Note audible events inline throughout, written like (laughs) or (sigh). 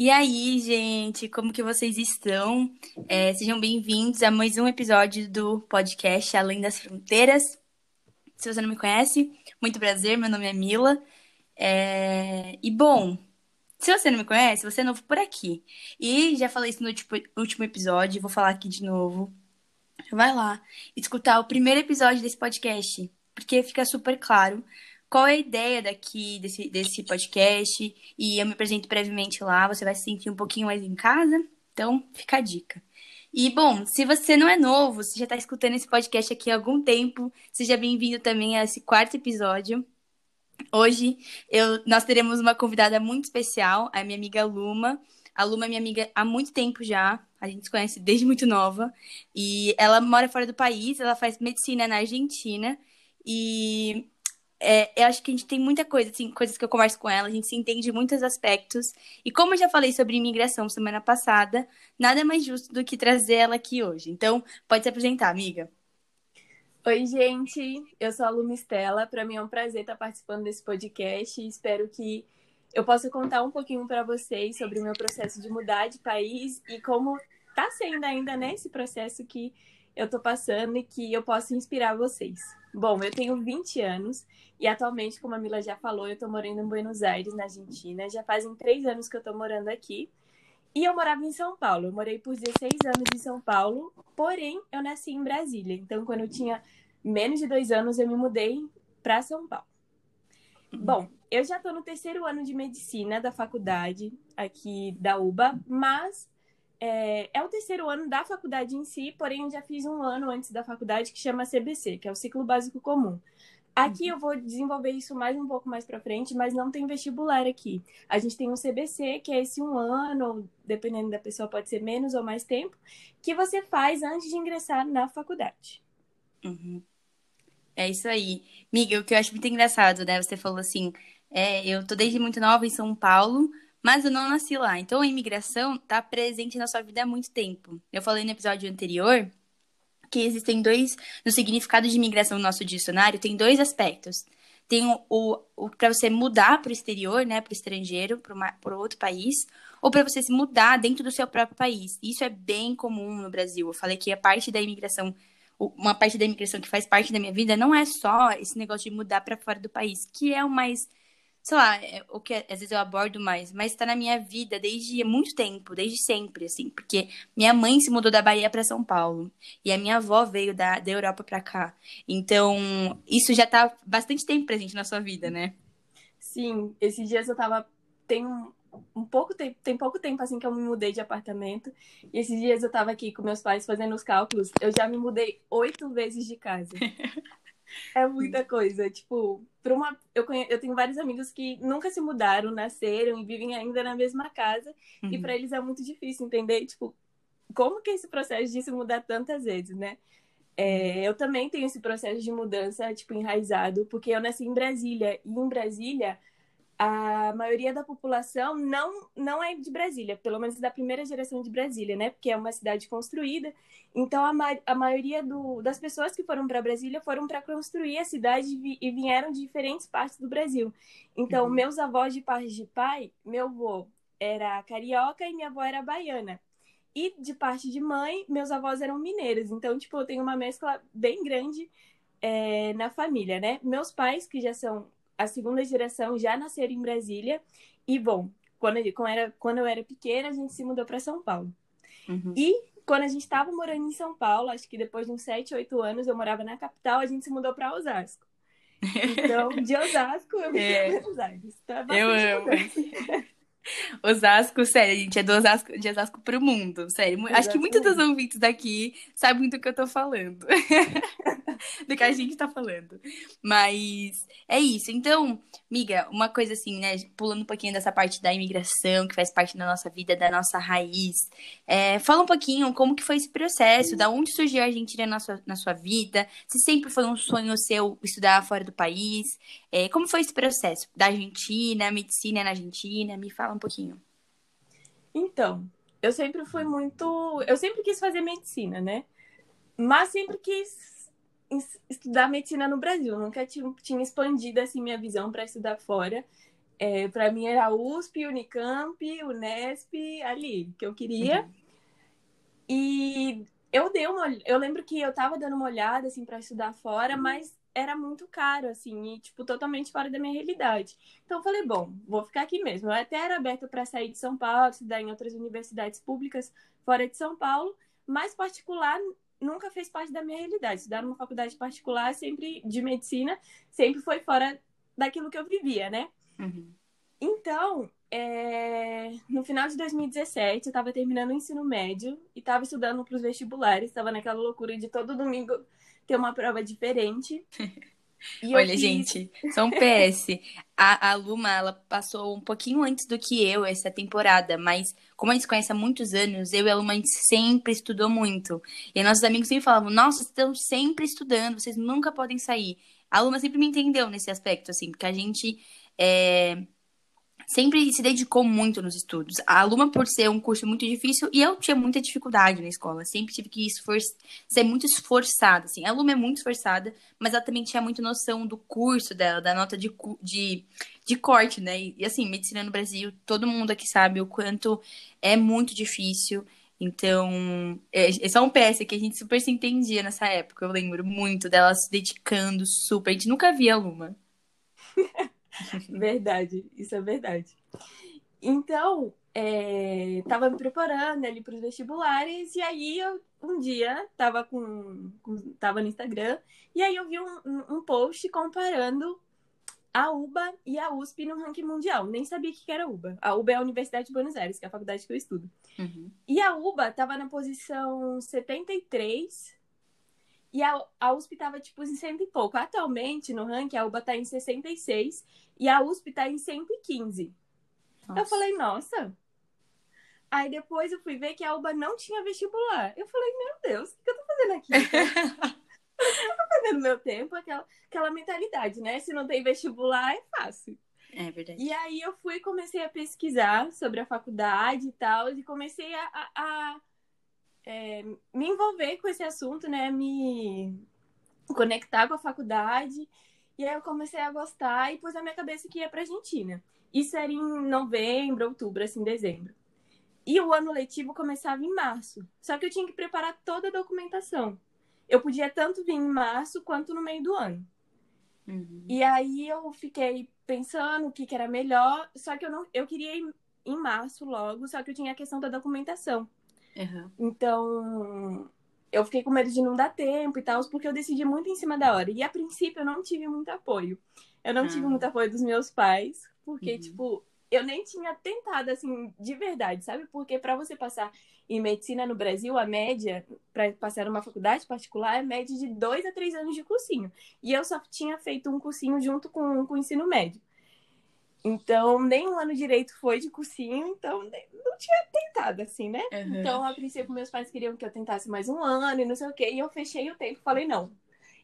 E aí, gente, como que vocês estão? É, sejam bem-vindos a mais um episódio do podcast Além das Fronteiras. Se você não me conhece, muito prazer, meu nome é Mila. É... E bom, se você não me conhece, você é novo por aqui. E já falei isso no último episódio, vou falar aqui de novo. Vai lá, escutar o primeiro episódio desse podcast, porque fica super claro qual é a ideia daqui, desse, desse podcast. E eu me apresento brevemente lá, você vai se sentir um pouquinho mais em casa. Então, fica a dica. E, bom, se você não é novo, se já está escutando esse podcast aqui há algum tempo, seja bem-vindo também a esse quarto episódio. Hoje eu, nós teremos uma convidada muito especial, a minha amiga Luma. A Luma é minha amiga há muito tempo já, a gente se conhece desde muito nova. E ela mora fora do país, ela faz medicina na Argentina. E é, eu acho que a gente tem muita coisa, assim, coisas que eu converso com ela, a gente se entende muitos aspectos. E como eu já falei sobre imigração semana passada, nada mais justo do que trazer ela aqui hoje. Então, pode se apresentar, amiga. Oi, gente. Eu sou a Lu Mistela. Para mim é um prazer estar participando desse podcast. Espero que eu possa contar um pouquinho para vocês sobre o meu processo de mudar de país e como está sendo ainda né, processo que eu estou passando e que eu possa inspirar vocês. Bom, eu tenho 20 anos e atualmente, como a Mila já falou, eu estou morando em Buenos Aires, na Argentina. Já fazem três anos que eu estou morando aqui. E eu morava em São Paulo. Eu morei por 16 anos em São Paulo, porém eu nasci em Brasília. Então, quando eu tinha menos de dois anos, eu me mudei para São Paulo. Bom, eu já estou no terceiro ano de medicina da faculdade aqui da UBA, mas é, é, o terceiro ano da faculdade em si, porém eu já fiz um ano antes da faculdade que chama CBC, que é o Ciclo Básico Comum. Aqui eu vou desenvolver isso mais um pouco mais para frente, mas não tem vestibular aqui. A gente tem um CBC, que é esse um ano, dependendo da pessoa, pode ser menos ou mais tempo, que você faz antes de ingressar na faculdade. Uhum. É isso aí. Miga, o que eu acho muito engraçado, né? Você falou assim, é, eu tô desde muito nova em São Paulo, mas eu não nasci lá. Então a imigração está presente na sua vida há muito tempo. Eu falei no episódio anterior que existem dois, no significado de imigração no nosso dicionário, tem dois aspectos. Tem o, o, o para você mudar para o exterior, né, para o estrangeiro, para outro país, ou para você se mudar dentro do seu próprio país. Isso é bem comum no Brasil. Eu falei que a parte da imigração, uma parte da imigração que faz parte da minha vida não é só esse negócio de mudar para fora do país, que é o mais sei lá, é, o que às vezes eu abordo mais, mas está na minha vida desde muito tempo, desde sempre, assim, porque minha mãe se mudou da Bahia para São Paulo e a minha avó veio da, da Europa para cá. Então, isso já está bastante tempo presente na sua vida, né? Sim, esses dias eu tava. Tem um, um pouco tempo, tem pouco tempo assim que eu me mudei de apartamento. E esses dias eu tava aqui com meus pais fazendo os cálculos. Eu já me mudei oito vezes de casa. (laughs) É muita coisa. Tipo, para uma. Eu, conhe... eu tenho vários amigos que nunca se mudaram, nasceram e vivem ainda na mesma casa. Uhum. E para eles é muito difícil entender, tipo, como que é esse processo de se mudar tantas vezes, né? É, eu também tenho esse processo de mudança, tipo, enraizado, porque eu nasci em Brasília. E em Brasília, a maioria da população não, não é de Brasília, pelo menos da primeira geração de Brasília, né? Porque é uma cidade construída. Então, a, ma a maioria do, das pessoas que foram para Brasília foram para construir a cidade e vieram de diferentes partes do Brasil. Então, uhum. meus avós de parte de pai, meu avô era carioca e minha avó era baiana. E de parte de mãe, meus avós eram mineiros. Então, tipo, eu tenho uma mescla bem grande é, na família, né? Meus pais, que já são a segunda geração já nasceram em Brasília. E, bom, quando, quando, era, quando eu era pequena, a gente se mudou para São Paulo. Uhum. E quando a gente estava morando em São Paulo, acho que depois de uns 7, 8 anos, eu morava na capital, a gente se mudou para Osasco. (laughs) Então, de Osasco, eu vim é. para Buenos Aires. Então, é eu amo. (laughs) Osasco, sério, a gente é do Osasco, de Osasco pro mundo, sério. Exatamente. Acho que muitos dos ouvintes daqui sabem do que eu tô falando. (laughs) do que a gente tá falando. Mas é isso. Então, miga, uma coisa assim, né? Pulando um pouquinho dessa parte da imigração, que faz parte da nossa vida, da nossa raiz. É, fala um pouquinho como que foi esse processo, da onde surgiu a Argentina na sua, na sua vida, se sempre foi um sonho seu estudar fora do país. É, como foi esse processo da Argentina, medicina na Argentina? Me fala um pouquinho. Então, eu sempre fui muito. Eu sempre quis fazer medicina, né? Mas sempre quis estudar medicina no Brasil. Nunca tinha, expandido assim minha visão para estudar fora. É, para mim era USP, Unicamp, Unesp, ali, que eu queria. Uhum. E eu dei uma, eu lembro que eu tava dando uma olhada assim para estudar fora, mas era muito caro assim, e tipo totalmente fora da minha realidade. Então eu falei, bom, vou ficar aqui mesmo. Eu até era aberta para sair de São Paulo, estudar em outras universidades públicas fora de São Paulo, mas particular nunca fez parte da minha realidade. Estudar numa faculdade particular, sempre de medicina, sempre foi fora daquilo que eu vivia, né? Uhum. Então, é... no final de 2017, eu estava terminando o ensino médio e estava estudando para os vestibulares, estava naquela loucura de todo domingo ter uma prova diferente. (laughs) Olha, fiz... gente, só um PS. A, a Luma, ela passou um pouquinho antes do que eu essa temporada, mas como a gente se conhece há muitos anos, eu e a Luma, a gente sempre estudou muito. E nossos amigos sempre falavam, nossa, vocês estão sempre estudando, vocês nunca podem sair. A Luma sempre me entendeu nesse aspecto, assim, porque a gente é, sempre se dedicou muito nos estudos. A Luma, por ser um curso muito difícil, e eu tinha muita dificuldade na escola, sempre tive que esfor ser muito esforçada, assim. A Luma é muito esforçada, mas ela também tinha muita noção do curso dela, da nota de, de, de corte, né? E, assim, medicina no Brasil, todo mundo aqui sabe o quanto é muito difícil. Então, é, é só um PS que a gente super se entendia nessa época. Eu lembro muito dela se dedicando super. A gente nunca via a Luma. (laughs) (laughs) verdade, isso é verdade. Então, é, tava me preparando ali para os vestibulares, e aí eu um dia tava com, com, tava no Instagram, e aí eu vi um, um post comparando a UBA e a USP no ranking mundial. Nem sabia que era a UBA. A UBA é a Universidade de Buenos Aires, que é a faculdade que eu estudo. Uhum. E a UBA estava na posição 73 e a, a USP estava tipo em cento e pouco. Atualmente, no ranking, a UBA está em 66 e a USP está em 115. Nossa. Eu falei, nossa. Aí depois eu fui ver que a UBA não tinha vestibular. Eu falei, meu Deus, o que eu tô fazendo aqui? eu (laughs) tô fazendo meu tempo, aquela, aquela mentalidade, né? Se não tem vestibular, é fácil. É verdade. E aí eu fui comecei a pesquisar sobre a faculdade e tal, e comecei a, a, a é, me envolver com esse assunto, né? Me conectar com a faculdade. E aí eu comecei a gostar e pus na minha cabeça que ia pra Argentina. Isso era em novembro, outubro, assim, dezembro. E o ano letivo começava em março. Só que eu tinha que preparar toda a documentação. Eu podia tanto vir em março quanto no meio do ano. Uhum. E aí eu fiquei pensando o que, que era melhor. Só que eu não, eu queria ir em março logo, só que eu tinha a questão da documentação. Uhum. Então, eu fiquei com medo de não dar tempo e tal, porque eu decidi muito em cima da hora. E a princípio eu não tive muito apoio. Eu não tive ah. muito apoio dos meus pais, porque, uhum. tipo, eu nem tinha tentado, assim, de verdade, sabe? Porque para você passar em medicina no Brasil, a média, para passar numa faculdade particular, é média de dois a três anos de cursinho. E eu só tinha feito um cursinho junto com, com o ensino médio. Então, nem um ano direito foi de cursinho, então não tinha tentado, assim, né? Uhum. Então, a princípio, meus pais queriam que eu tentasse mais um ano e não sei o quê. E eu fechei o tempo falei, não,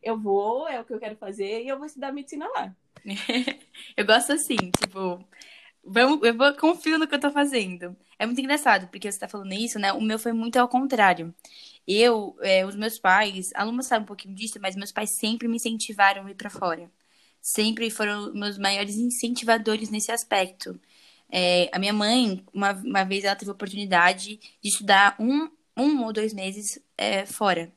eu vou, é o que eu quero fazer e eu vou estudar medicina lá. (laughs) eu gosto assim, tipo, vamos, eu vou, confio no que eu tô fazendo. É muito engraçado, porque você tá falando isso, né? O meu foi muito ao contrário. Eu, é, os meus pais, a Luma sabe um pouquinho disso, mas meus pais sempre me incentivaram a ir pra fora sempre foram meus maiores incentivadores nesse aspecto. É, a minha mãe, uma, uma vez, ela teve a oportunidade de estudar um, um ou dois meses é, fora.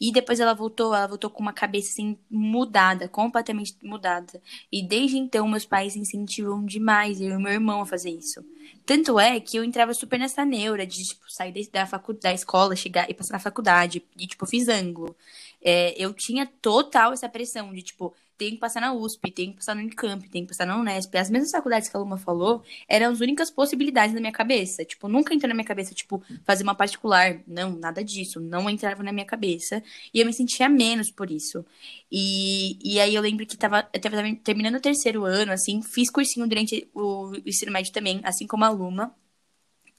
E depois ela voltou, ela voltou com uma cabeça assim mudada, completamente mudada. E desde então meus pais incentivam demais eu e meu irmão a fazer isso. Tanto é que eu entrava super nessa neura de tipo sair da faculdade, da escola, chegar e passar na faculdade e tipo fiz ângulo. É, eu tinha total essa pressão de tipo tem que passar na USP, tem que passar no Unicamp, tem que passar na Unesp. As mesmas faculdades que a Luma falou eram as únicas possibilidades na minha cabeça. Tipo, nunca entrou na minha cabeça, tipo, fazer uma particular. Não, nada disso. Não entrava na minha cabeça. E eu me sentia menos por isso. E, e aí eu lembro que tava, eu tava terminando o terceiro ano, assim, fiz cursinho durante o ensino médio também, assim como a Luma.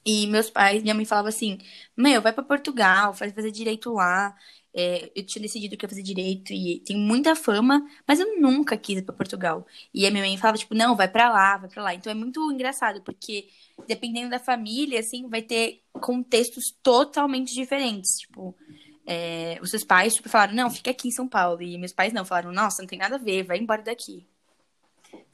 E meus pais, minha mãe falava assim: Meu, vai para Portugal, faz fazer direito lá. É, eu tinha decidido que ia fazer direito e tem muita fama, mas eu nunca quis ir pra Portugal. E a minha mãe falava, tipo, não, vai pra lá, vai pra lá. Então é muito engraçado, porque dependendo da família, assim, vai ter contextos totalmente diferentes. Tipo, é, os seus pais tipo, falaram, não, fica aqui em São Paulo. E meus pais não, falaram, nossa, não tem nada a ver, vai embora daqui.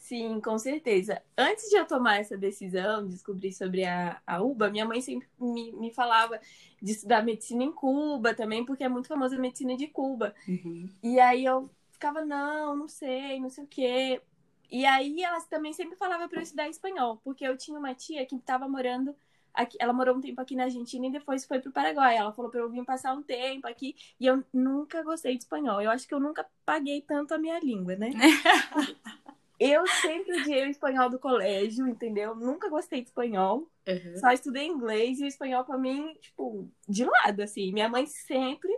Sim, com certeza. Antes de eu tomar essa decisão, descobrir sobre a, a UBA, minha mãe sempre me, me falava de estudar medicina em Cuba também, porque é muito famosa a medicina de Cuba. Uhum. E aí eu ficava, não, não sei, não sei o quê. E aí elas também sempre falavam para eu estudar espanhol, porque eu tinha uma tia que estava morando aqui, ela morou um tempo aqui na Argentina e depois foi pro Paraguai. Ela falou para eu vir passar um tempo aqui e eu nunca gostei de espanhol. Eu acho que eu nunca paguei tanto a minha língua, né? (laughs) eu sempre odiei o espanhol do colégio, entendeu? Nunca gostei de espanhol. Uhum. Só estudei inglês e o espanhol para mim, tipo, de lado, assim. Minha mãe sempre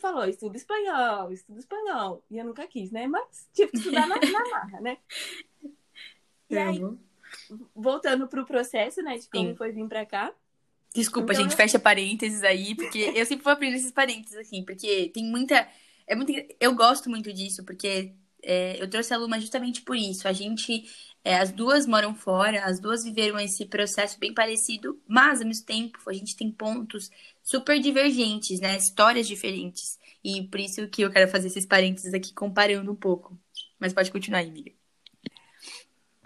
falou, estuda espanhol, estuda espanhol. E eu nunca quis, né? Mas tive que estudar na, na marra, né? (laughs) E aí, voltando pro processo, né, de como Sim. foi vir pra cá. Desculpa, Então, gente, eu- fecha parênteses aí, porque eu sempre vou abrindo esses parênteses, assim, porque tem muita. É muito, eu gosto muito disso, porque é, eu trouxe a Luma justamente por isso. A gente. é, as duas moram fora, as duas viveram esse processo bem parecido, mas ao mesmo tempo a gente tem pontos super divergentes, né? Histórias diferentes. E por isso que eu quero fazer esses parênteses aqui comparando um pouco. Mas pode continuar aí, amiga.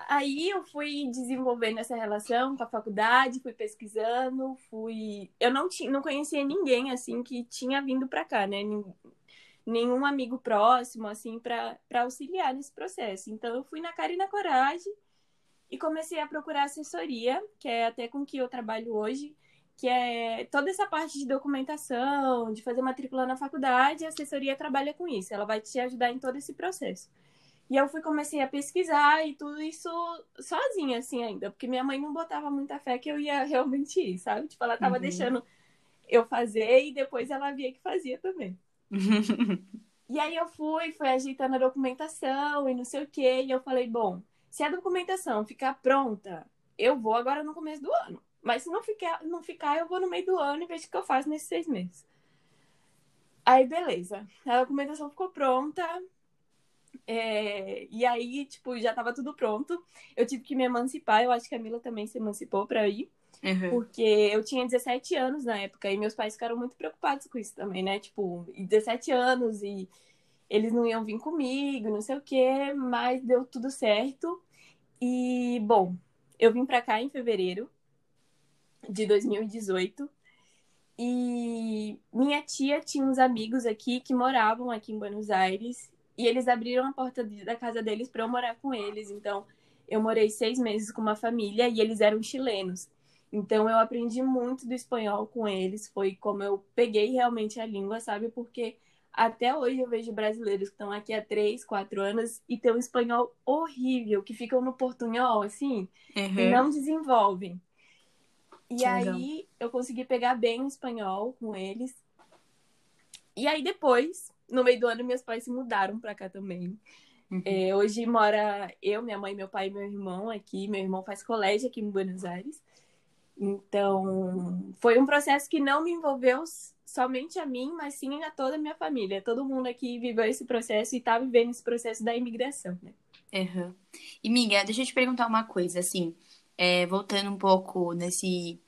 Aí eu fui desenvolvendo essa relação com a faculdade, fui pesquisando, fui. Eu não tinha, não conhecia ninguém assim que tinha vindo pra cá, né? Nenhum amigo próximo assim para auxiliar nesse processo. Então eu fui na cara e na coragem e comecei a procurar assessoria, que é até com que eu trabalho hoje, que é toda essa parte de documentação, de fazer matrícula na faculdade, a assessoria trabalha com isso. Ela vai te ajudar em todo esse processo. E eu fui comecei a pesquisar e tudo isso sozinha, assim, ainda, porque minha mãe não botava muita fé que eu ia realmente ir, sabe? Tipo, ela tava Uhum. deixando eu fazer e depois ela via que fazia também. (laughs) E aí eu fui, fui ajeitando a documentação e não sei o quê, e eu falei, bom, se a documentação ficar pronta, eu vou agora no começo do ano. Mas se não ficar, não ficar, eu vou no meio do ano e vejo o que eu faço nesses seis meses. Aí, beleza. A documentação ficou pronta. é, e aí, tipo, já tava tudo pronto. Eu tive que me emancipar. Eu acho que a Mila também se emancipou pra ir. Uhum. Porque eu tinha 17 anos na época. E meus pais ficaram muito preocupados com isso também, né? Tipo, e 17 anos e eles não iam vir comigo, não sei o quê. Mas deu tudo certo. E, bom, eu vim pra cá em fevereiro de 2018. E minha tia tinha uns amigos aqui que moravam aqui em Buenos Aires. E eles abriram a porta da casa deles para eu morar com eles. Então, eu morei seis meses com uma família e eles eram chilenos. Então, eu aprendi muito do espanhol com eles. Foi como eu peguei realmente a língua, sabe? Porque até hoje eu vejo brasileiros que estão aqui há três, quatro anos e têm um espanhol horrível, que ficam no portunhol, assim, e Uhum. não desenvolvem. E legal. aí eu consegui pegar bem o espanhol com eles. E aí depois, no meio do ano, meus pais se mudaram pra cá também. Uhum. É, hoje mora eu, minha mãe, meu pai e meu irmão aqui. Meu irmão faz colégio aqui em Buenos Aires. Então, foi um processo que não me envolveu somente a mim, mas sim a toda a minha família. Todo mundo aqui viveu esse processo e tá vivendo esse processo da imigração, né? Uhum. E, Miga, deixa eu te perguntar uma coisa, assim, é, voltando um pouco nesse,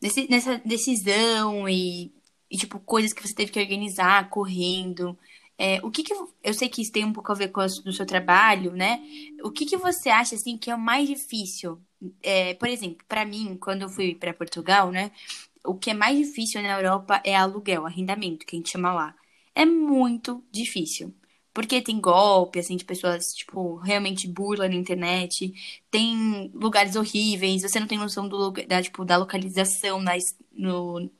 nesse, nessa decisão e, e, tipo, coisas que você teve que organizar, correndo. É, o que que, eu sei que isso tem um pouco a ver com o seu trabalho, né? O que que você acha, assim, que é o mais difícil? É, por exemplo, pra mim, quando eu fui pra Portugal, né? O que é mais difícil na Europa é aluguel, arrendamento, que a gente chama lá. É muito difícil. Porque tem golpe, assim, de pessoas, tipo, realmente burla na internet. Tem lugares horríveis, você não tem noção do lugar, da, tipo, da localização, es- no,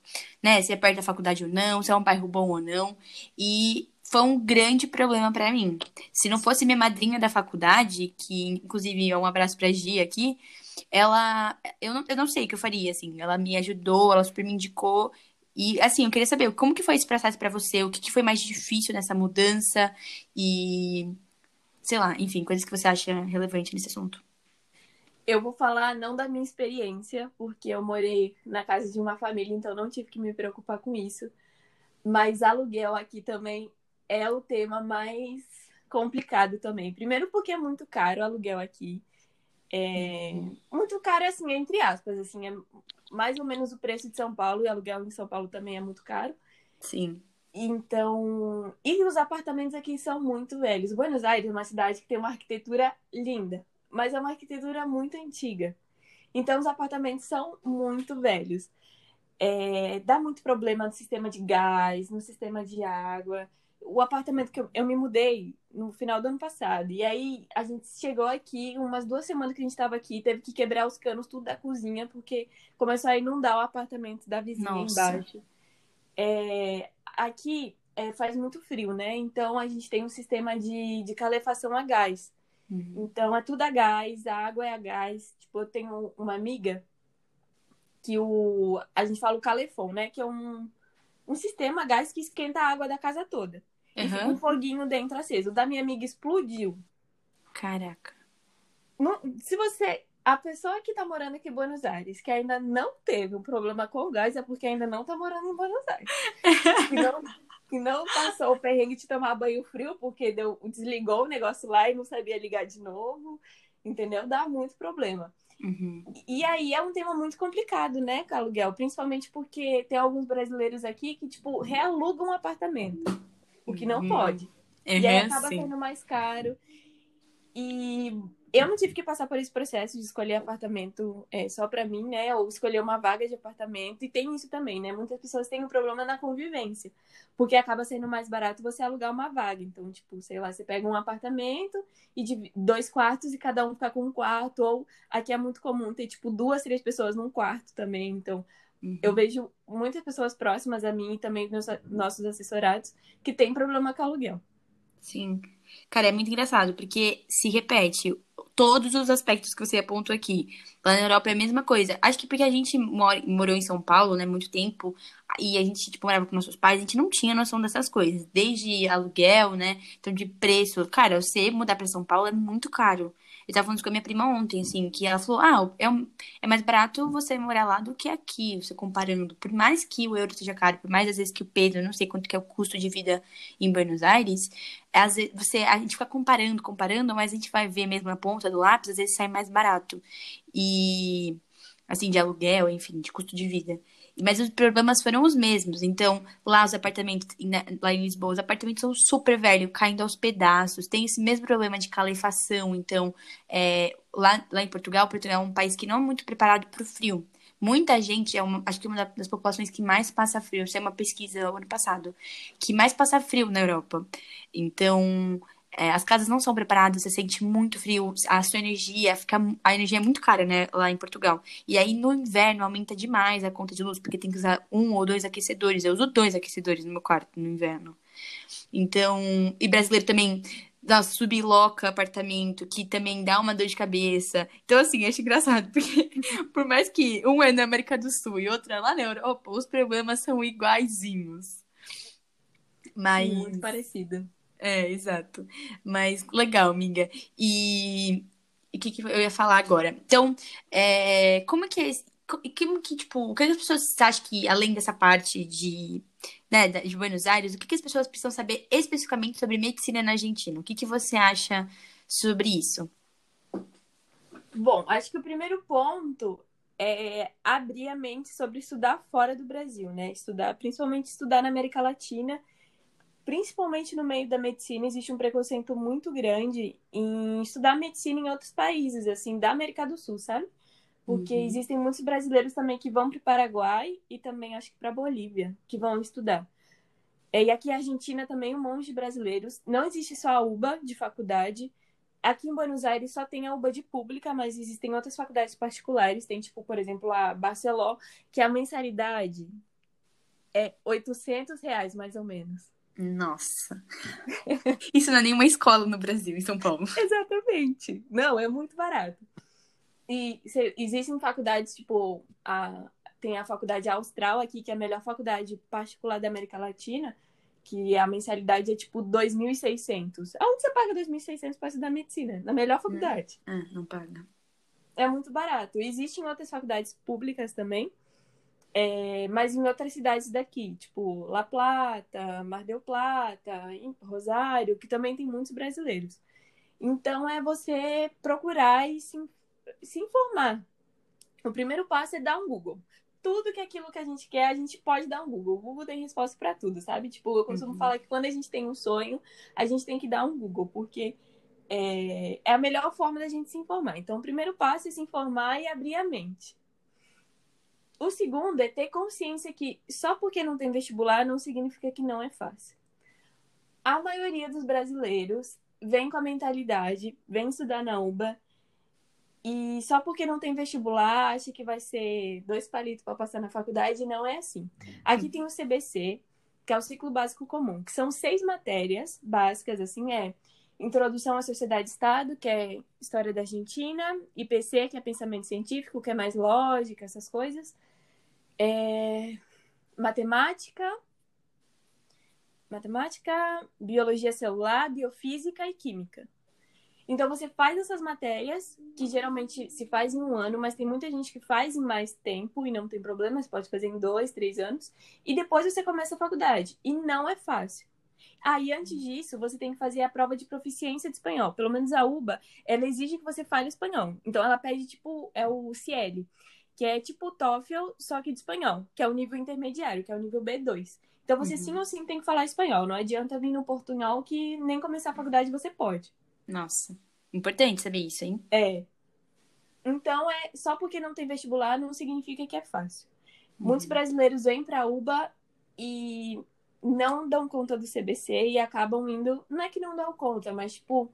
né, se é perto da faculdade ou não, se é um bairro bom ou não. E foi um grande problema pra mim. Se não fosse minha madrinha da faculdade, que inclusive é um abraço pra Gia aqui, ela, eu não, eu não sei o que eu faria, assim. Ela me ajudou, ela super me indicou. E, assim, eu queria saber como que foi esse processo pra você, o que que foi mais difícil nessa mudança e, sei lá, enfim, coisas que você acha relevante nesse assunto. Eu vou falar não da minha experiência, porque eu morei na casa de uma família, então não tive que me preocupar com isso. Mas aluguel aqui também é o tema mais complicado também. Primeiro porque é muito caro o aluguel aqui. É muito caro, assim, entre aspas, assim, é mais ou menos o preço de São Paulo, e aluguel em São Paulo também é muito caro. Sim. Então, e os apartamentos aqui são muito velhos. Buenos Aires é uma cidade que tem uma arquitetura linda, mas é uma arquitetura muito antiga. Então, os apartamentos são muito velhos. É, dá muito problema no sistema de gás, no sistema de água. O apartamento que eu, eu me mudei no final do ano passado. E aí a gente chegou aqui, umas duas semanas que a gente estava aqui, teve que quebrar os canos tudo da cozinha, porque começou a inundar o apartamento da vizinha Nossa. embaixo. É, aqui é, faz muito frio, né? Então a gente tem um sistema de, de calefação a gás. Uhum. Então é tudo a gás, a água é a gás. Tipo, eu tenho uma amiga que o. A gente fala o calefon, né? Que é um, um sistema a gás que esquenta a água da casa toda. Uhum. E fica um foguinho dentro aceso. O da minha amiga explodiu. Caraca. Não, se você. A pessoa que tá morando aqui em Buenos Aires, que ainda não teve um problema com o gás, é porque ainda não tá morando em Buenos Aires. (laughs) que, não, que não passou o perrengue de tomar banho frio, porque deu, desligou o negócio lá e não sabia ligar de novo. Entendeu? Dá muito problema. Uhum. E aí é um tema muito complicado, né, com aluguel? Principalmente porque tem alguns brasileiros aqui que, tipo, realugam um apartamento o que não uhum. pode. Uhum, e aí acaba sim. sendo mais caro. E eu não tive que passar por esse processo de escolher apartamento é, só para mim, né? Ou escolher uma vaga de apartamento. E tem isso também, né? Muitas pessoas têm um problema na convivência. Porque acaba sendo mais barato você alugar uma vaga. Então, tipo, sei lá, você pega um apartamento e de dois quartos e cada um fica com um quarto. Ou aqui é muito comum ter, tipo, duas, três pessoas num quarto também. Então, Uhum. Eu vejo muitas pessoas próximas a mim e também meus, nossos assessorados que têm problema com aluguel. Sim. Cara, é muito engraçado, porque se repete todos os aspectos que você apontou aqui. Lá na Europa é a mesma coisa. Acho que porque a gente mora, morou em São Paulo, né, muito tempo, e a gente, tipo, morava com nossos pais, a gente não tinha noção dessas coisas. Desde aluguel, né, então de preço. Cara, você mudar para São Paulo é muito caro. Eu tava falando isso com a minha prima ontem, assim, que ela falou: ah, é, um, é mais barato você morar lá do que aqui, você comparando. Por mais que o euro seja caro, por mais às vezes que o peso, não sei quanto que é o custo de vida em Buenos Aires, às vezes você, a gente fica comparando, comparando, mas a gente vai ver mesmo na ponta do lápis, às vezes sai mais barato. E, assim, de aluguel, enfim, de custo de vida. Mas os problemas foram os mesmos. Então, lá os apartamentos, lá em Lisboa, os apartamentos são super velhos, caindo aos pedaços. Tem esse mesmo problema de calefação. Então, é, lá, lá em Portugal, Portugal é um país que não é muito preparado para o frio. Muita gente, é uma, acho que uma das populações que mais passa frio. Isso é uma pesquisa ano passado, que mais passa frio na Europa. Então, é, as casas não são preparadas, você sente muito frio, a sua energia fica. A energia é muito cara, né, lá em Portugal. E aí no inverno aumenta demais a conta de luz, porque tem que usar um ou dois aquecedores. Eu uso dois aquecedores no meu quarto no inverno. Então. E brasileiro também dá subloca apartamento, que também dá uma dor de cabeça. Então, assim, acho engraçado, (laughs) porque por mais que um é na América do Sul e outro é lá na Europa, os problemas são iguaizinhos. Mas. Muito parecido. É, exato. Mas legal, amiga. E o que, que eu ia falar agora? Então, é, como é que é. Como que, tipo, o que as pessoas acham que, além dessa parte de, né, de Buenos Aires, o que, que as pessoas precisam saber especificamente sobre medicina na Argentina? O que, que você acha sobre isso? Bom, acho que o primeiro ponto é abrir a mente sobre estudar fora do Brasil, né? Estudar, principalmente estudar na América Latina principalmente no meio da medicina, existe um preconceito muito grande em estudar medicina em outros países, assim, da América do Sul, sabe? Porque uhum. existem muitos brasileiros também que vão para o Paraguai e também acho que para Bolívia, que vão estudar. E aqui na Argentina também um monte de brasileiros. Não existe só a UBA de faculdade. Aqui em Buenos Aires só tem a UBA de pública, mas existem outras faculdades particulares. Tem, tipo, por exemplo, a Barceló, que a mensalidade é 800 reais, mais ou menos. Nossa. (laughs) Isso não é nenhuma escola no Brasil, em São Paulo. (laughs) Exatamente. Não, é muito barato. E se, existem faculdades, tipo, a, tem a faculdade austral aqui, que é a melhor faculdade particular da América Latina, que a mensalidade é tipo 2.600. Aonde você paga 2.600 para estudar medicina? Na melhor faculdade. Não, é, não paga. É muito barato. Existem outras faculdades públicas também, é, mas em outras cidades daqui, tipo La Plata, Mar del Plata, Rosário, que também tem muitos brasileiros. Então é você procurar e se, se informar. O primeiro passo é dar um Google. tudo que é aquilo que a gente quer, a gente pode dar um Google. O Google tem resposta para tudo, sabe? Tipo, eu costumo uhum. falar que quando a gente tem um sonho, a gente tem que dar um Google, porque é, é a melhor forma da gente se informar. Então, o primeiro passo é se informar e abrir a mente. O segundo é ter consciência que só porque não tem vestibular não significa que não é fácil. A maioria dos brasileiros vem com a mentalidade, vem estudar na UBA e só porque não tem vestibular, acha que vai ser dois palitos para passar na faculdade, não é assim. Aqui tem o CBC, que é o ciclo básico comum, que são seis matérias básicas, assim, é Introdução à Sociedade-Estado, que é História da Argentina, IPC, que é Pensamento Científico, que é mais lógica, essas coisas, é... Matemática, Matemática, Biologia Celular, Biofísica e Química. Então você faz essas matérias, que geralmente se faz em um ano, mas tem muita gente que faz em mais tempo e não tem problema, você pode fazer em dois, três anos, e depois você começa a faculdade. E não é fácil. Aí, ah, antes disso, você tem que fazer a prova de proficiência de espanhol. Pelo menos a UBA, ela exige que você fale espanhol. Então, ela pede, tipo, é o CL, que é tipo o TOEFL, só que de espanhol, que é o nível intermediário, que é o nível B2. Então, você uhum. sim ou sim tem que falar espanhol. Não adianta vir no portunhol que nem começar a faculdade você pode. Nossa, importante saber isso, hein? É. Então, é só porque não tem vestibular não significa que é fácil. Uhum. Muitos brasileiros vêm para UBA e não dão conta do CBC e acabam indo. Não é que não dão conta, mas, tipo.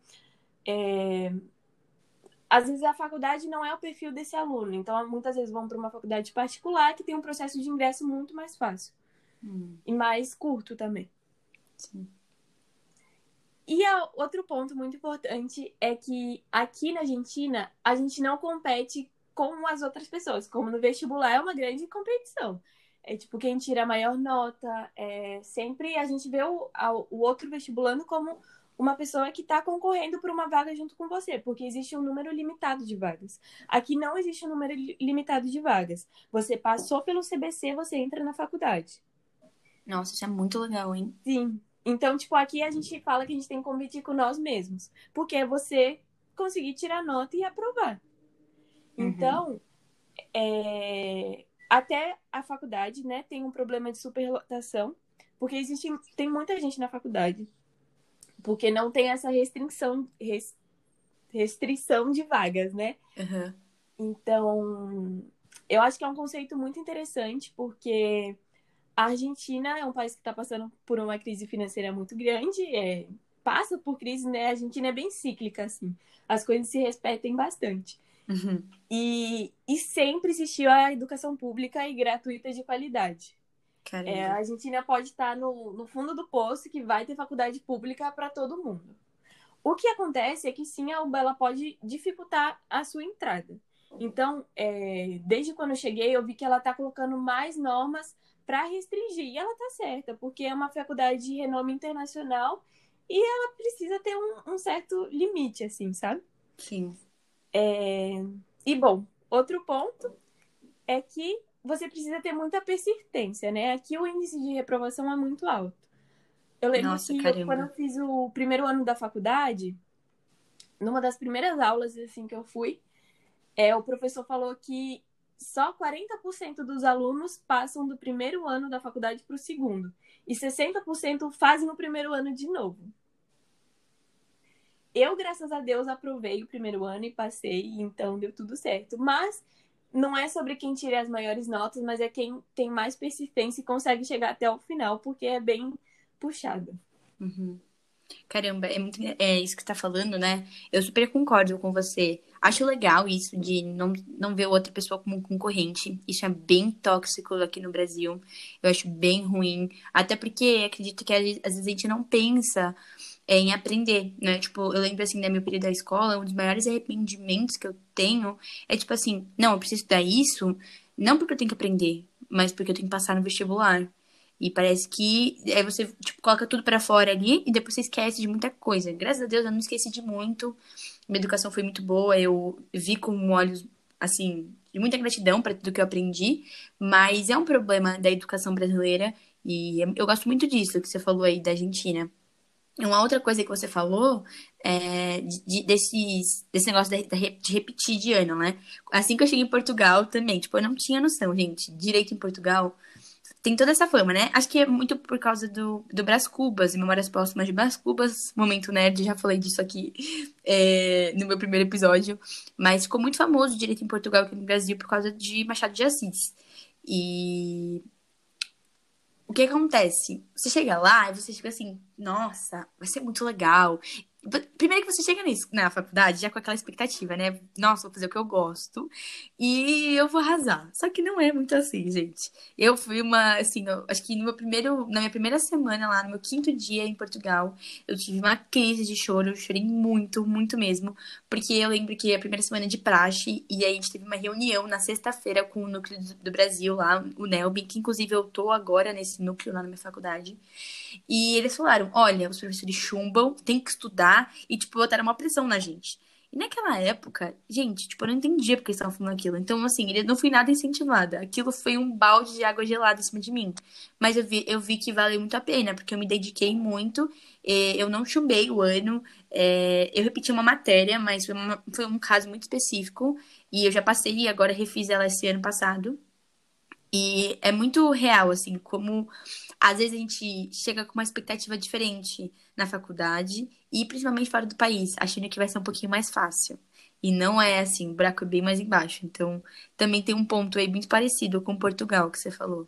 É... Às vezes a faculdade não é o perfil desse aluno, então muitas vezes vão para uma faculdade particular que tem um processo de ingresso muito mais fácil hum. e mais curto também. Sim. E a, outro ponto muito importante é que aqui na Argentina a gente não compete com as outras pessoas. Como no vestibular é uma grande competição. É tipo quem tira a maior nota. É, sempre a gente vê o, o outro vestibulando como uma pessoa que está concorrendo por uma vaga junto com você, porque existe um número limitado de vagas. Aqui não existe um número limitado de vagas. Você passou pelo CBC, você entra na faculdade. Nossa, isso é muito legal, hein? Sim. Então, tipo, aqui a gente fala que a gente tem que competir com nós mesmos. Porque é você conseguir tirar nota e aprovar. Uhum. Então, é... até a faculdade, né, tem um problema de superlotação. Porque existe, tem muita gente na faculdade. Porque não tem essa restrição, res... restrição de vagas, né? Uhum. Então, eu acho que é um conceito muito interessante, porque a Argentina é um país que está passando por uma crise financeira muito grande, é, passa por crise, né? A Argentina é bem cíclica, assim. As coisas se repetem bastante. Uhum. E, e sempre existiu a educação pública e gratuita de qualidade. É, a Argentina pode estar no, no fundo do poço que vai ter faculdade pública para todo mundo. O que acontece é que sim, a UBA pode dificultar a sua entrada. Então, é, desde quando eu cheguei, eu vi que ela está colocando mais normas para restringir. E ela tá certa, porque é uma faculdade de renome internacional e ela precisa ter um, um certo limite, assim, sabe? Sim. É... E, bom, outro ponto é que você precisa ter muita persistência, né? Aqui o índice de reprovação é muito alto. Eu lembro Nossa, que eu, quando eu fiz o primeiro ano da faculdade, numa das primeiras aulas assim que eu fui, é, o professor falou que só 40% dos alunos passam do primeiro ano da faculdade para o segundo. E 60% fazem o primeiro ano de novo. Eu, graças a Deus, aprovei o primeiro ano e passei, então deu tudo certo. Mas não é sobre quem tira as maiores notas, mas é quem tem mais persistência e consegue chegar até o final, porque é bem puxado. Uhum. Caramba, é, muito, é isso que você tá falando, né? Eu super concordo com você. Acho legal isso de não, não ver outra pessoa como concorrente. Isso é bem tóxico aqui no Brasil. Eu acho bem ruim. Até porque acredito que às vezes a gente não pensa em aprender, né? Tipo, eu lembro assim da minha período da escola, um dos maiores arrependimentos que eu tenho é tipo assim, não, eu preciso estudar isso, não porque eu tenho que aprender, mas porque eu tenho que passar no vestibular. E parece que aí você tipo, coloca tudo para fora ali e depois você esquece de muita coisa. Graças a Deus eu não esqueci de muito. Minha educação foi muito boa, eu vi com olhos assim, de muita gratidão para tudo que eu aprendi, mas é um problema da educação brasileira e eu gosto muito disso que você falou aí da Argentina. Uma outra coisa que você falou é de, desses, desse negócio de, de, repetir de ano, né? Assim que eu cheguei em Portugal também, tipo, eu não tinha noção, gente. Direito em Portugal tem toda essa fama, né? Acho que é muito por causa do, do Brás Cubas, Memórias Póstumas de Brás Cubas, Momento Nerd, já falei disso aqui (laughs) é, no meu primeiro episódio. Mas ficou muito famoso o direito em Portugal aqui no Brasil por causa de Machado de Assis. E o que acontece? Você chega lá e você fica assim, nossa, vai ser muito legal. Primeiro que você chega nisso, na faculdade, já com aquela expectativa, né? Nossa, vou fazer o que eu gosto e eu vou arrasar. Só que não é muito assim, gente. Eu fui uma, assim, eu, acho que no meu primeiro, na minha primeira semana lá, no meu quinto dia em Portugal, eu tive uma crise de choro, eu chorei muito, muito mesmo, porque eu lembro que a primeira semana de praxe e aí a gente teve uma reunião na sexta-feira com o núcleo do Brasil lá, o NELB, que inclusive eu tô agora nesse núcleo lá na minha faculdade. E eles falaram: olha, os professores chumbam, tem que estudar, e, tipo, botaram uma pressão na gente. E naquela época, gente, tipo, eu não entendia porque eles estavam falando aquilo. Então, assim, ele não fui nada incentivada. Aquilo foi um balde de água gelada em cima de mim. Mas eu vi, eu vi que valeu muito a pena, porque eu me dediquei muito. eu não chumbei o ano. É, eu repeti uma matéria, mas foi, uma, foi um caso muito específico. E eu já passei e agora refiz ela esse ano passado. E é muito real, assim, como às vezes a gente chega com uma expectativa diferente na faculdade e principalmente fora do país, achando que vai ser um pouquinho mais fácil. E não é assim, o buraco é bem mais embaixo. Então, também tem um ponto aí muito parecido com Portugal que você falou.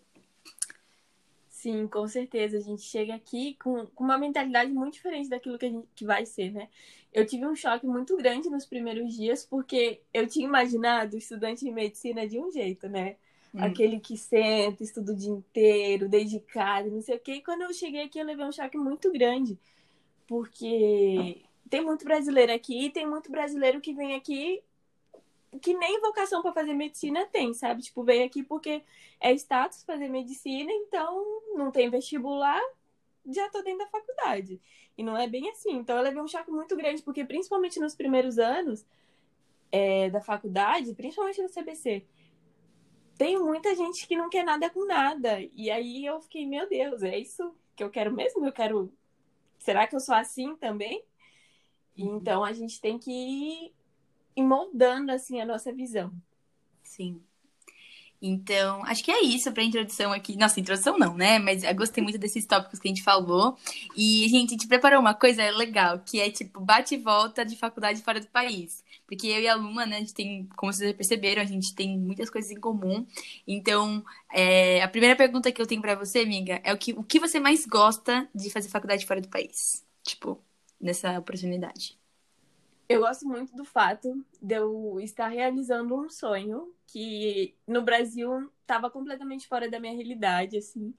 Sim, com certeza. A gente chega aqui com, com uma mentalidade muito diferente daquilo que, a gente, que vai ser, né? Eu tive um choque muito grande nos primeiros dias, porque eu tinha imaginado estudante de medicina de um jeito, né? Hum. Aquele que senta, estuda o dia inteiro, dedicado, não sei o quê. E quando eu cheguei aqui, eu levei um choque muito grande. Porque tem muito brasileiro aqui, e tem muito brasileiro que vem aqui que nem vocação para fazer medicina tem, sabe? Tipo, veio aqui porque é status fazer medicina, então não tem vestibular, já tô dentro da faculdade. E não é bem assim. Então eu levei um choque muito grande, porque principalmente nos primeiros anos é, da faculdade, principalmente no CBC, tem muita gente que não quer nada com nada. E aí eu fiquei, meu Deus, é isso que eu quero mesmo? Eu quero. Será que eu sou assim também? Uhum. Então a gente tem que ir moldando assim a nossa visão. Sim. Então, acho que é isso para introdução aqui. Nossa, introdução não, né? Mas eu gostei muito desses tópicos que a gente falou. E, gente, a gente preparou uma coisa legal, que é tipo bate e volta de faculdade fora do país. Porque eu e a Luma, né, a gente tem, como vocês perceberam, a gente tem muitas coisas em comum. Então, é, a primeira pergunta que eu tenho para você, amiga, é o que, o que você mais gosta de fazer faculdade fora do país? Tipo, nessa oportunidade. Eu gosto muito do fato de eu estar realizando um sonho que no Brasil estava completamente fora da minha realidade, assim.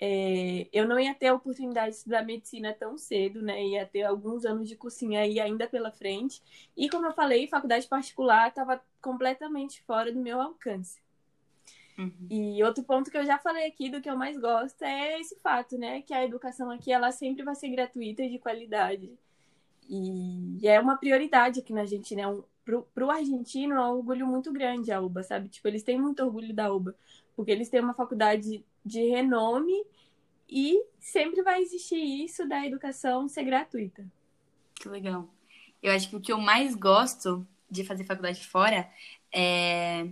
É, eu não ia ter a oportunidade de estudar medicina tão cedo, né? Ia ter alguns anos de cursinho aí ainda pela frente. E como eu falei, faculdade particular estava completamente fora do meu alcance. Uhum. E outro ponto que eu já falei aqui do que eu mais gosto é esse fato, né? Que a educação aqui ela sempre vai ser gratuita e de qualidade. E, é uma prioridade aqui na Argentina. É um, pro argentino é um orgulho muito grande a UBA, sabe? Tipo, eles têm muito orgulho da UBA, porque eles têm uma faculdade de renome e sempre vai existir isso da educação ser gratuita. Que legal. Eu acho que o que eu mais gosto de fazer faculdade fora é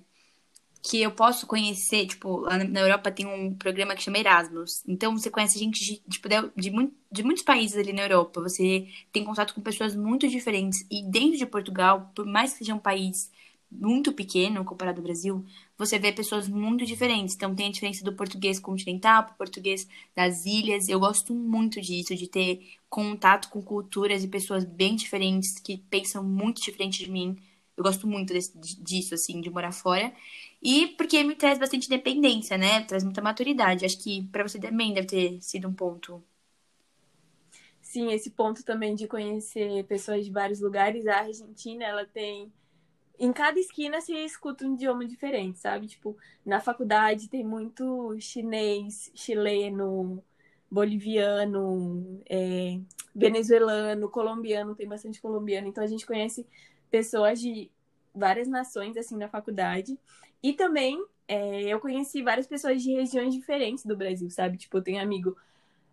que eu posso conhecer, tipo, lá na Europa tem um programa que chama Erasmus. Então você conhece gente de, tipo, de, de, de, muitos países ali na Europa. Você tem contato com pessoas muito diferentes. E dentro de Portugal, por mais que seja um país muito pequeno comparado ao Brasil, você vê pessoas muito diferentes. Então tem a diferença do português continental para o português das ilhas. Eu gosto muito disso, de ter contato com culturas e pessoas bem diferentes que pensam muito diferente de mim. Eu gosto muito desse, disso, assim, de morar fora. E porque me traz bastante independência, né? Traz muita maturidade. Acho que para você também deve ter sido um ponto. Sim, esse ponto também de conhecer pessoas de vários lugares. A Argentina, ela tem. Em cada esquina se escuta um idioma diferente, sabe? Tipo, na faculdade tem muito chinês, chileno, boliviano, é, venezuelano, colombiano, tem bastante colombiano. Então a gente conhece pessoas de várias nações assim na faculdade. E também é, eu conheci várias pessoas de regiões diferentes do Brasil, sabe? Tipo, eu tenho amigo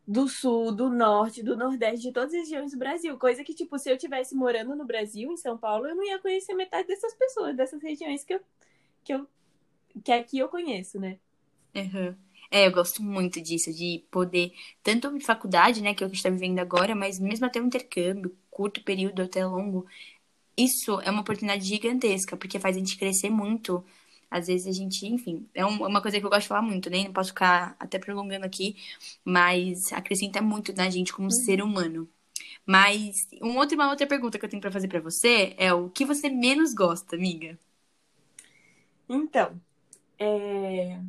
do sul, do norte, do nordeste, de todas as regiões do Brasil. Coisa que, tipo, se eu tivesse morando no Brasil, em São Paulo, eu não ia conhecer metade dessas pessoas, dessas regiões que eu, que eu que aqui eu conheço, né? Uhum. É, eu gosto muito disso, de poder, tanto de faculdade, né, que é o que a gente está vivendo agora, mas mesmo até um intercâmbio, curto período até longo, isso é uma oportunidade gigantesca, porque faz a gente crescer muito. Às vezes a gente, enfim, é uma coisa que eu gosto de falar muito, né? Não posso ficar até prolongando aqui, mas acrescenta muito na gente como uhum. ser humano. Mas um outro, uma outra pergunta que eu tenho para fazer para você é o que você menos gosta, amiga? Então, é...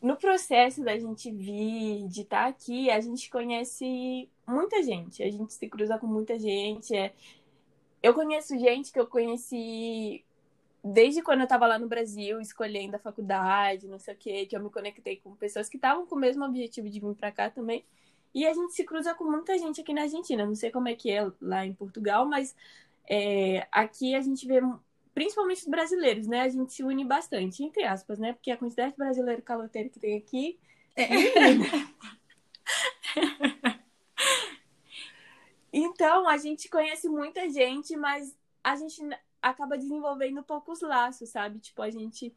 no processo da gente vir, de estar tá aqui, a gente conhece muita gente, a gente se cruza com muita gente. É... Eu conheço gente que eu conheci desde quando eu estava lá no Brasil, escolhendo a faculdade, não sei o quê, que eu me conectei com pessoas que estavam com o mesmo objetivo de vir para cá também. E a gente se cruza com muita gente aqui na Argentina. Não sei como é que é lá em Portugal, mas é, aqui a gente vê principalmente os brasileiros, né? A gente se une bastante, entre aspas, né? Porque a quantidade de brasileiro caloteiro que tem aqui. É. (laughs) então, a gente conhece muita gente, mas a gente acaba desenvolvendo poucos laços, sabe? Tipo, a gente.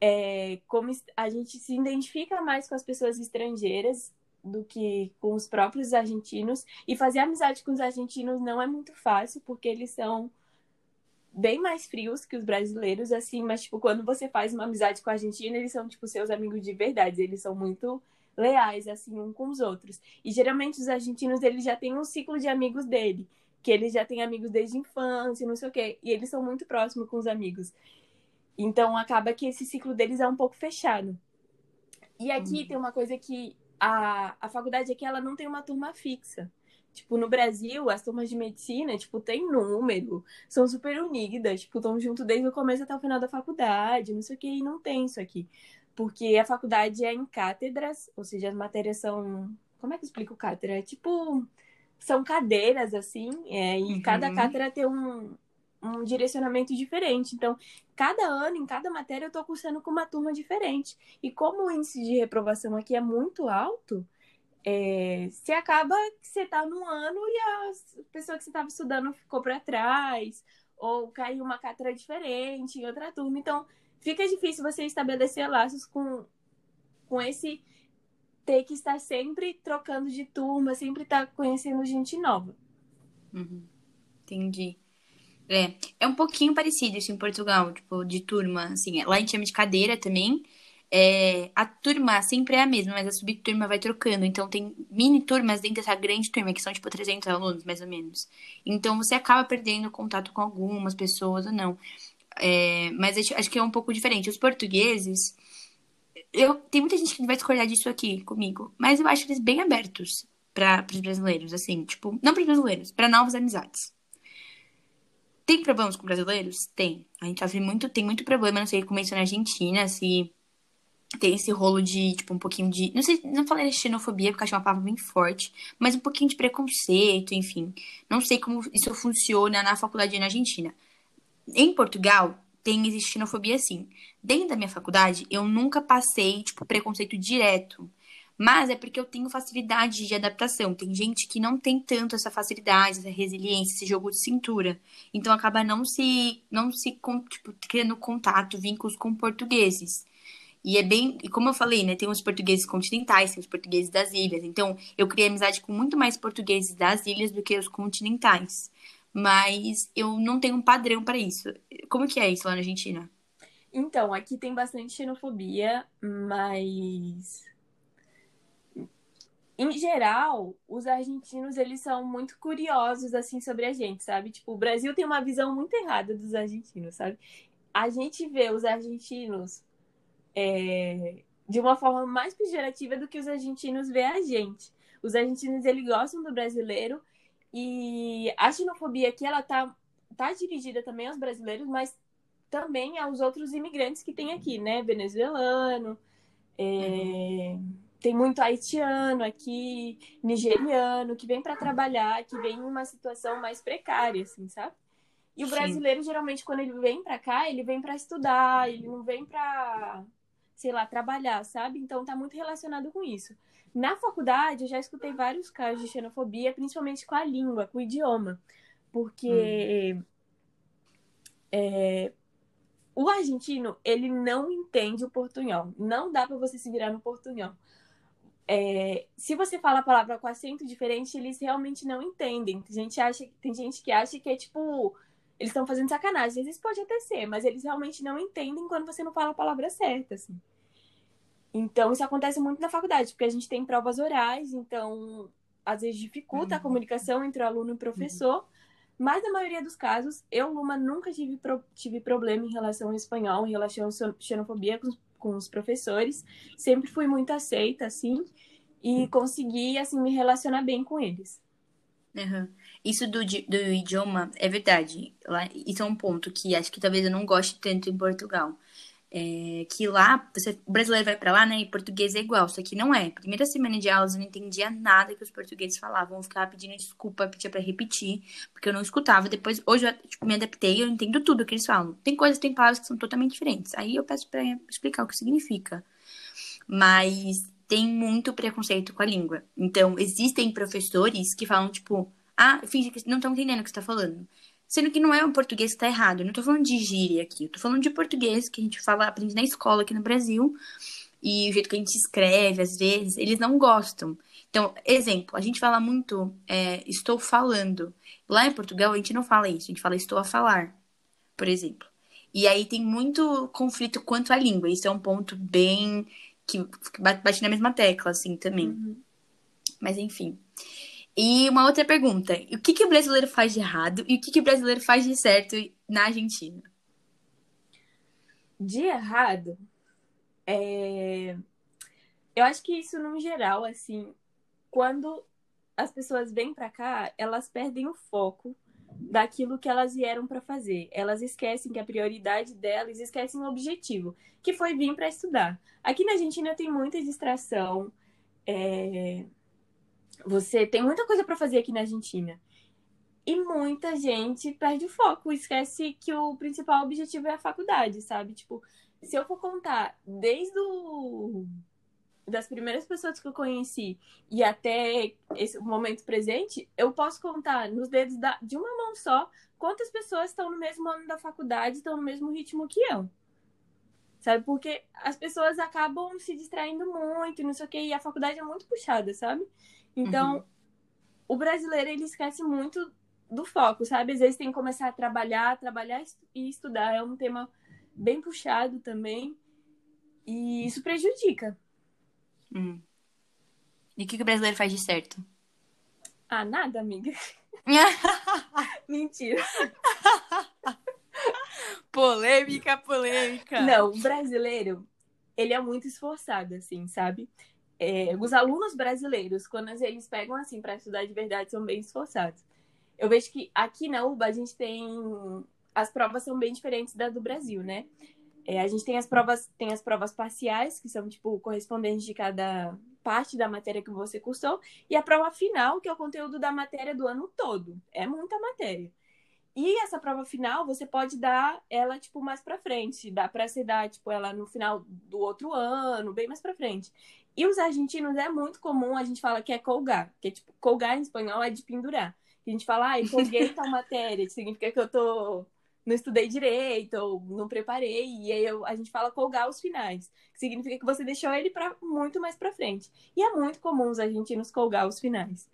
É, como a gente se identifica mais com as pessoas estrangeiras do que com os próprios argentinos e fazer amizade com os argentinos não é muito fácil porque eles são bem mais frios que os brasileiros, assim, mas, tipo, quando você faz uma amizade com a Argentina, eles são, tipo, seus amigos de verdade. Eles são muito leais, assim, um com os outros. E geralmente os argentinos, eles já têm um ciclo de amigos dele, que eles já têm amigos desde a infância, não sei o quê. E eles são muito próximos com os amigos. Então, acaba que esse ciclo deles é um pouco fechado. E aqui uhum. tem uma coisa que a, a faculdade aqui, ela não tem uma turma fixa. Tipo, no Brasil, as turmas de medicina, tipo, tem número, são super unidas, tipo, estão junto desde o começo até o final da faculdade, não sei o que, e não tem isso aqui. Porque a faculdade é em cátedras, ou seja, as matérias são. Como é que eu explico cátedra? É tipo. São cadeiras, assim, é, e uhum. cada cátedra tem um, um direcionamento diferente. Então, cada ano, em cada matéria, eu estou cursando com uma turma diferente. E como o índice de reprovação aqui é muito alto, é, você acaba que você está num ano e a pessoa que você estava estudando ficou para trás, ou caiu uma cátedra diferente em outra turma. Então, fica difícil você estabelecer laços com, com esse ter que estar sempre trocando de turma, sempre estar conhecendo gente nova. Uhum. Entendi. É, é um pouquinho parecido isso em Portugal, tipo, de turma, assim. Lá a gente chama de cadeira também, é, a turma sempre é a mesma, mas a subturma vai trocando. Então, tem mini turmas dentro dessa grande turma, que são tipo 300 alunos, mais ou menos. Então, você acaba perdendo contato com algumas pessoas ou não. É, mas acho que é um pouco diferente. Os portugueses, eu tem muita gente que vai discordar disso aqui comigo, mas eu acho eles bem abertos para os brasileiros, assim, tipo, não para os brasileiros, para novas amizades. Tem problemas com brasileiros? Tem. A gente sofre muito, tem muito problema, não sei como é isso na Argentina, se tem esse rolo de, tipo, um pouquinho de. Não sei, não falei xenofobia, porque acho uma palavra bem forte, mas um pouquinho de preconceito, enfim. Não sei como isso funciona na faculdade na Argentina. Em Portugal, tem xenofobia sim. Dentro da minha faculdade, eu nunca passei, tipo, preconceito direto. Mas é porque eu tenho facilidade de adaptação. Tem gente que não tem tanto essa facilidade, essa resiliência, esse jogo de cintura. Então acaba não se, não se tipo, criando contato, vínculos com portugueses. E é bem, e como eu falei, né, tem os portugueses continentais, tem os portugueses das ilhas. Então, eu criei amizade com muito mais portugueses das ilhas do que os continentais. Mas eu não tenho um padrão para isso. Como que é isso lá na Argentina? Então, aqui tem bastante xenofobia, mas em geral, os argentinos eles são muito curiosos assim sobre a gente, sabe? Tipo, o Brasil tem uma visão muito errada dos argentinos, sabe? A gente vê os argentinos é, de uma forma mais pejorativa do que os argentinos vê a gente. Os argentinos, eles gostam do brasileiro e a xenofobia aqui, ela tá, tá dirigida também aos brasileiros, mas também aos outros imigrantes que tem aqui, né? Venezuelano, é, tem muito haitiano aqui, nigeriano, que vem para trabalhar, que vem em uma situação mais precária, assim, sabe? E o brasileiro, Sim. geralmente, quando ele vem para cá, ele vem para estudar, ele não vem para sei lá, trabalhar, sabe? Então tá muito relacionado com isso. Na faculdade, eu já escutei vários casos de xenofobia, principalmente com a língua, com o idioma. Porque hum. é, o argentino, ele não entende o portunhol. Não dá para você se virar no portunhol. É, se você fala a palavra com acento diferente, eles realmente não entendem. Tem gente, acha, tem gente que acha que é tipo. Eles estão fazendo sacanagem. Às vezes pode até ser, mas eles realmente não entendem quando você não fala a palavra certa. Assim. Então, isso acontece muito na faculdade, porque a gente tem provas orais, então às vezes dificulta uhum. a comunicação entre o aluno e o professor. Uhum. Mas na maioria dos casos, eu, Luma, nunca tive, pro, tive problema em relação ao espanhol, em relação à xenofobia com, com os professores. Sempre fui muito aceita, assim, e consegui, assim, me relacionar bem com eles. Uhum. Isso do, do idioma é verdade. Isso é um ponto que acho que talvez eu não goste tanto em Portugal. É, que lá, você, o brasileiro vai para lá, né? E português é igual, só que não é. Primeira semana de aulas eu não entendia nada que os portugueses falavam. Eu ficava pedindo desculpa, pedia para repetir, porque eu não escutava. Depois, hoje eu tipo, me adaptei, eu entendo tudo que eles falam. Tem coisas, tem palavras que são totalmente diferentes. Aí eu peço para explicar o que significa. Mas tem muito preconceito com a língua. Então, existem professores que falam, tipo, ah, finge que não estão entendendo o que você tá falando. Sendo que não é o português que tá errado. Eu não tô falando de gíria aqui. Eu tô falando de português que a gente fala, aprende na escola aqui no Brasil. E o jeito que a gente escreve, às vezes, eles não gostam. Então, exemplo, a gente fala muito é, estou falando. Lá em Portugal, a gente não fala isso. A gente fala estou a falar, por exemplo. E aí tem muito conflito quanto à língua. Isso é um ponto bem que bate na mesma tecla, assim, também. Uhum. Mas enfim. E uma outra pergunta: o que, que o brasileiro faz de errado e o que, que o brasileiro faz de certo na Argentina? De errado, é... eu acho que isso, no geral, assim, quando as pessoas vêm para cá, elas perdem o foco daquilo que elas vieram para fazer. Elas esquecem que a prioridade delas, esquecem o objetivo, que foi vir para estudar. Aqui na Argentina tem muita distração. É você tem muita coisa para fazer aqui na Argentina. E muita gente perde o foco, esquece que o principal objetivo é a faculdade, sabe? Tipo, se eu for contar desde o das primeiras pessoas que eu conheci e até esse momento presente, eu posso contar nos dedos da, de uma mão só quantas pessoas estão no mesmo ano da faculdade, estão no mesmo ritmo que eu. Sabe? Porque as pessoas acabam se distraindo muito, não sei o quê, e a faculdade é muito puxada, sabe? Então, uhum. o brasileiro, ele esquece muito do foco, sabe? Às vezes tem que começar a trabalhar, trabalhar e estudar. É um tema bem puxado também. E isso prejudica. Hum. E o que, que o brasileiro faz de certo? Ah, nada, amiga. (laughs) Mentira. polêmica, polêmica. Não, o brasileiro, ele é muito esforçado, assim, sabe? É, os alunos brasileiros, quando eles pegam assim para estudar de verdade, são bem esforçados. Eu vejo que aqui na UBA a gente tem as provas são bem diferentes da do Brasil, né? É, a gente tem as provas tem as provas parciais que são tipo correspondentes de cada parte da matéria que você cursou e a prova final que é o conteúdo da matéria do ano todo. É muita matéria. E essa prova final, você pode dar ela, tipo, mais pra frente. Dá pra você dar, tipo, ela no final do outro ano, bem mais pra frente. E os argentinos é muito comum, a gente fala que é colgar, que é tipo, colgar em espanhol é de pendurar. A gente fala, ah, eu colguei tal matéria, significa que eu tô não estudei direito ou não preparei, e aí eu, a gente fala colgar os finais, que significa que você deixou ele para muito mais para frente. E é muito comum os argentinos colgar os finais.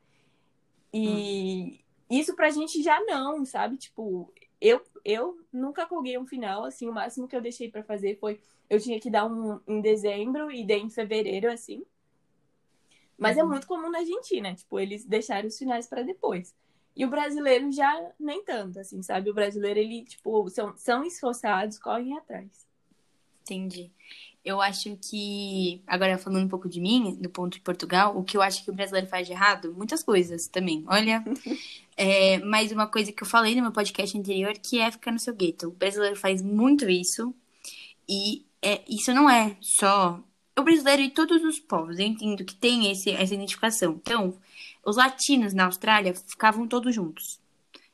E hum. isso pra gente já não, sabe? Tipo, eu, eu nunca colguei um final, assim, o máximo que eu deixei para fazer foi eu tinha que dar um em dezembro e dei em fevereiro, assim. Mas é uhum. é muito comum na Argentina, tipo, eles deixaram os finais para depois. E o brasileiro já nem tanto, assim, sabe? O brasileiro, ele, tipo, são, são esforçados, correm atrás. Entendi. Eu acho que, agora falando um pouco de mim, do ponto de Portugal, o que eu acho que o brasileiro faz de errado, muitas coisas também. Olha, (laughs) é, mais uma coisa que eu falei no meu podcast anterior, que é ficar no seu gueto. O brasileiro faz muito isso, e é, isso não é só o brasileiro e todos os povos. Eu entendo que tem esse, essa identificação. Então, os latinos na Austrália ficavam todos juntos.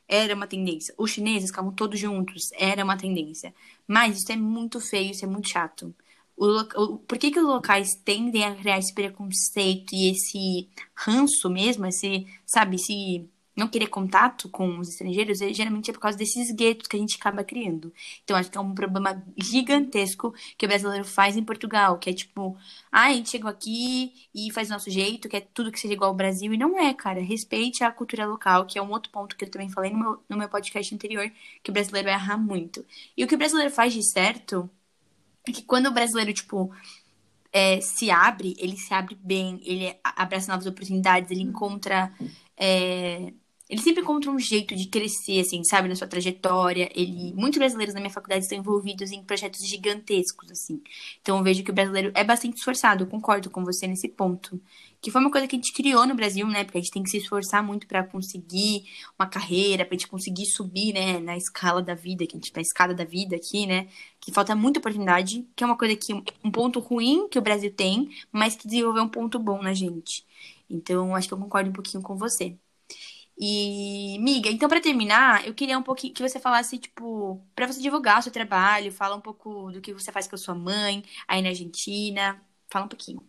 Era uma tendência. Os chineses ficavam todos juntos. Era uma tendência. Mas isso é muito feio, isso é muito chato. O, o, por que, que os locais tendem a criar esse preconceito e esse ranço mesmo, esse, sabe, esse não querer contato com os estrangeiros, é, geralmente é por causa desses guetos que a gente acaba criando. Então, acho que é um problema gigantesco que o brasileiro faz em Portugal, que é tipo, ah, a gente chegou aqui e faz do nosso jeito, que é tudo que seja igual ao Brasil, e não é, cara. Respeite a cultura local, que é um outro ponto que eu também falei no meu, no meu podcast anterior, que o brasileiro erra muito. E o que o brasileiro faz de certo é que quando o brasileiro, tipo, é, se abre, ele se abre bem, ele abraça novas oportunidades, ele encontra. É, ele sempre encontra um jeito de crescer, assim, sabe, na sua trajetória. Ele, muitos brasileiros na minha faculdade estão envolvidos em projetos gigantescos, assim. Então eu vejo que o brasileiro é bastante esforçado, eu concordo com você nesse ponto. Que foi uma coisa que a gente criou no Brasil, né? Porque a gente tem que se esforçar muito para conseguir uma carreira, pra gente conseguir subir, né, na escala da vida, que a gente na escada da vida aqui, né? Que falta muita oportunidade, que é uma coisa que um ponto ruim que o Brasil tem, mas que desenvolveu um ponto bom na gente. Então, acho que eu concordo um pouquinho com você. E, miga, então para terminar, eu queria um pouquinho que você falasse, tipo, para você divulgar o seu trabalho, fala um pouco do que você faz com a sua mãe aí na Argentina. Fala um pouquinho.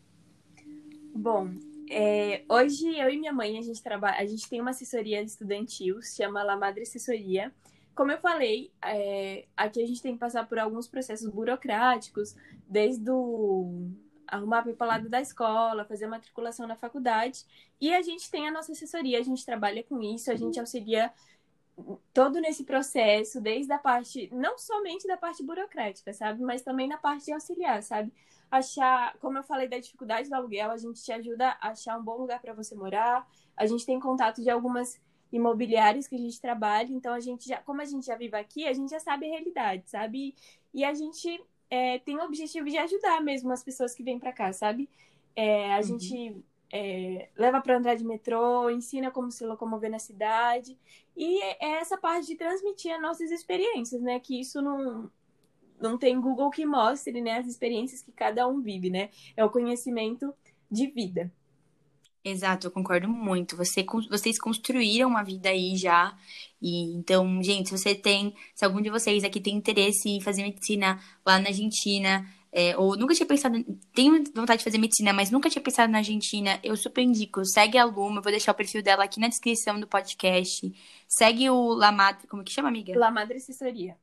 Bom, é, hoje eu e minha mãe, a gente trabalha, a gente tem uma assessoria estudantil, se chama La Madre Assessoria. Como eu falei, é, aqui a gente tem que passar por alguns processos burocráticos, desde o arrumar papelada da escola, fazer a matriculação na faculdade. E a gente tem a nossa assessoria, a gente trabalha com isso, a gente auxilia todo nesse processo, desde a parte, não somente da parte burocrática, sabe? Mas também na parte de auxiliar, sabe? Achar, como eu falei da dificuldade do aluguel, a gente te ajuda a achar um bom lugar para você morar. A gente tem contato de algumas imobiliárias que a gente trabalha, então a gente já, como a gente já vive aqui, a gente já sabe a realidade, sabe? E a gente é, tem o objetivo de ajudar mesmo as pessoas que vêm para cá, sabe? É, a uhum. gente é, leva para andar de metrô, ensina como se locomover na cidade. E é essa parte de transmitir as nossas experiências, né? Que isso não, não tem Google que mostre né, as experiências que cada um vive, né? É o conhecimento de vida. Exato, eu concordo muito. Você, vocês construíram uma vida aí já. E então, gente, se você tem, se algum de vocês aqui tem interesse em fazer medicina lá na Argentina, é, ou nunca tinha pensado, tenho vontade de fazer medicina, mas nunca tinha pensado na Argentina, eu super indico, segue a Luma, eu vou deixar o perfil dela aqui na descrição do podcast. Segue o La Madre, como que chama, amiga? La Madre Assessoria.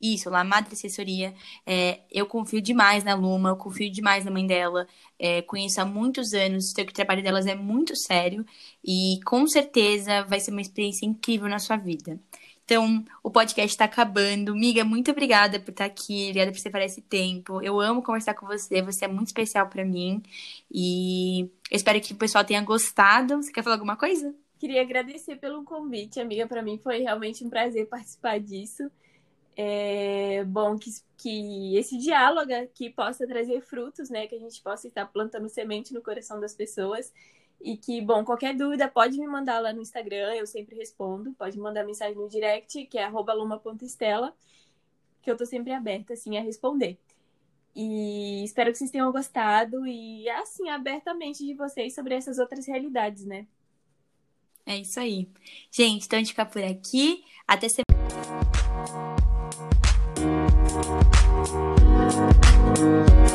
Isso, lá, Madre Assessoria. É, eu confio demais na Luma, eu confio demais na mãe dela. É, conheço há muitos anos, sei que o trabalho delas é muito sério e com certeza vai ser uma experiência incrível na sua vida. Então, o podcast está acabando. Miga, muito obrigada por estar aqui, obrigada por separar esse tempo. Eu amo conversar com você, você é muito especial para mim. E eu espero que o pessoal tenha gostado. Você quer falar alguma coisa? Queria agradecer pelo convite, amiga. Para mim foi realmente um prazer participar disso. É bom que, que esse diálogo aqui possa trazer frutos, né? Que a gente possa estar plantando semente no coração das pessoas. E que, bom, qualquer dúvida pode me mandar lá no Instagram, eu sempre respondo. Pode mandar mensagem no direct, que é luma.estela, que eu tô sempre aberta, assim, a responder. E espero que vocês tenham gostado e, assim, abertamente de vocês sobre essas outras realidades, né? É isso aí. Gente, então a gente fica por aqui. Até semana. Thank you.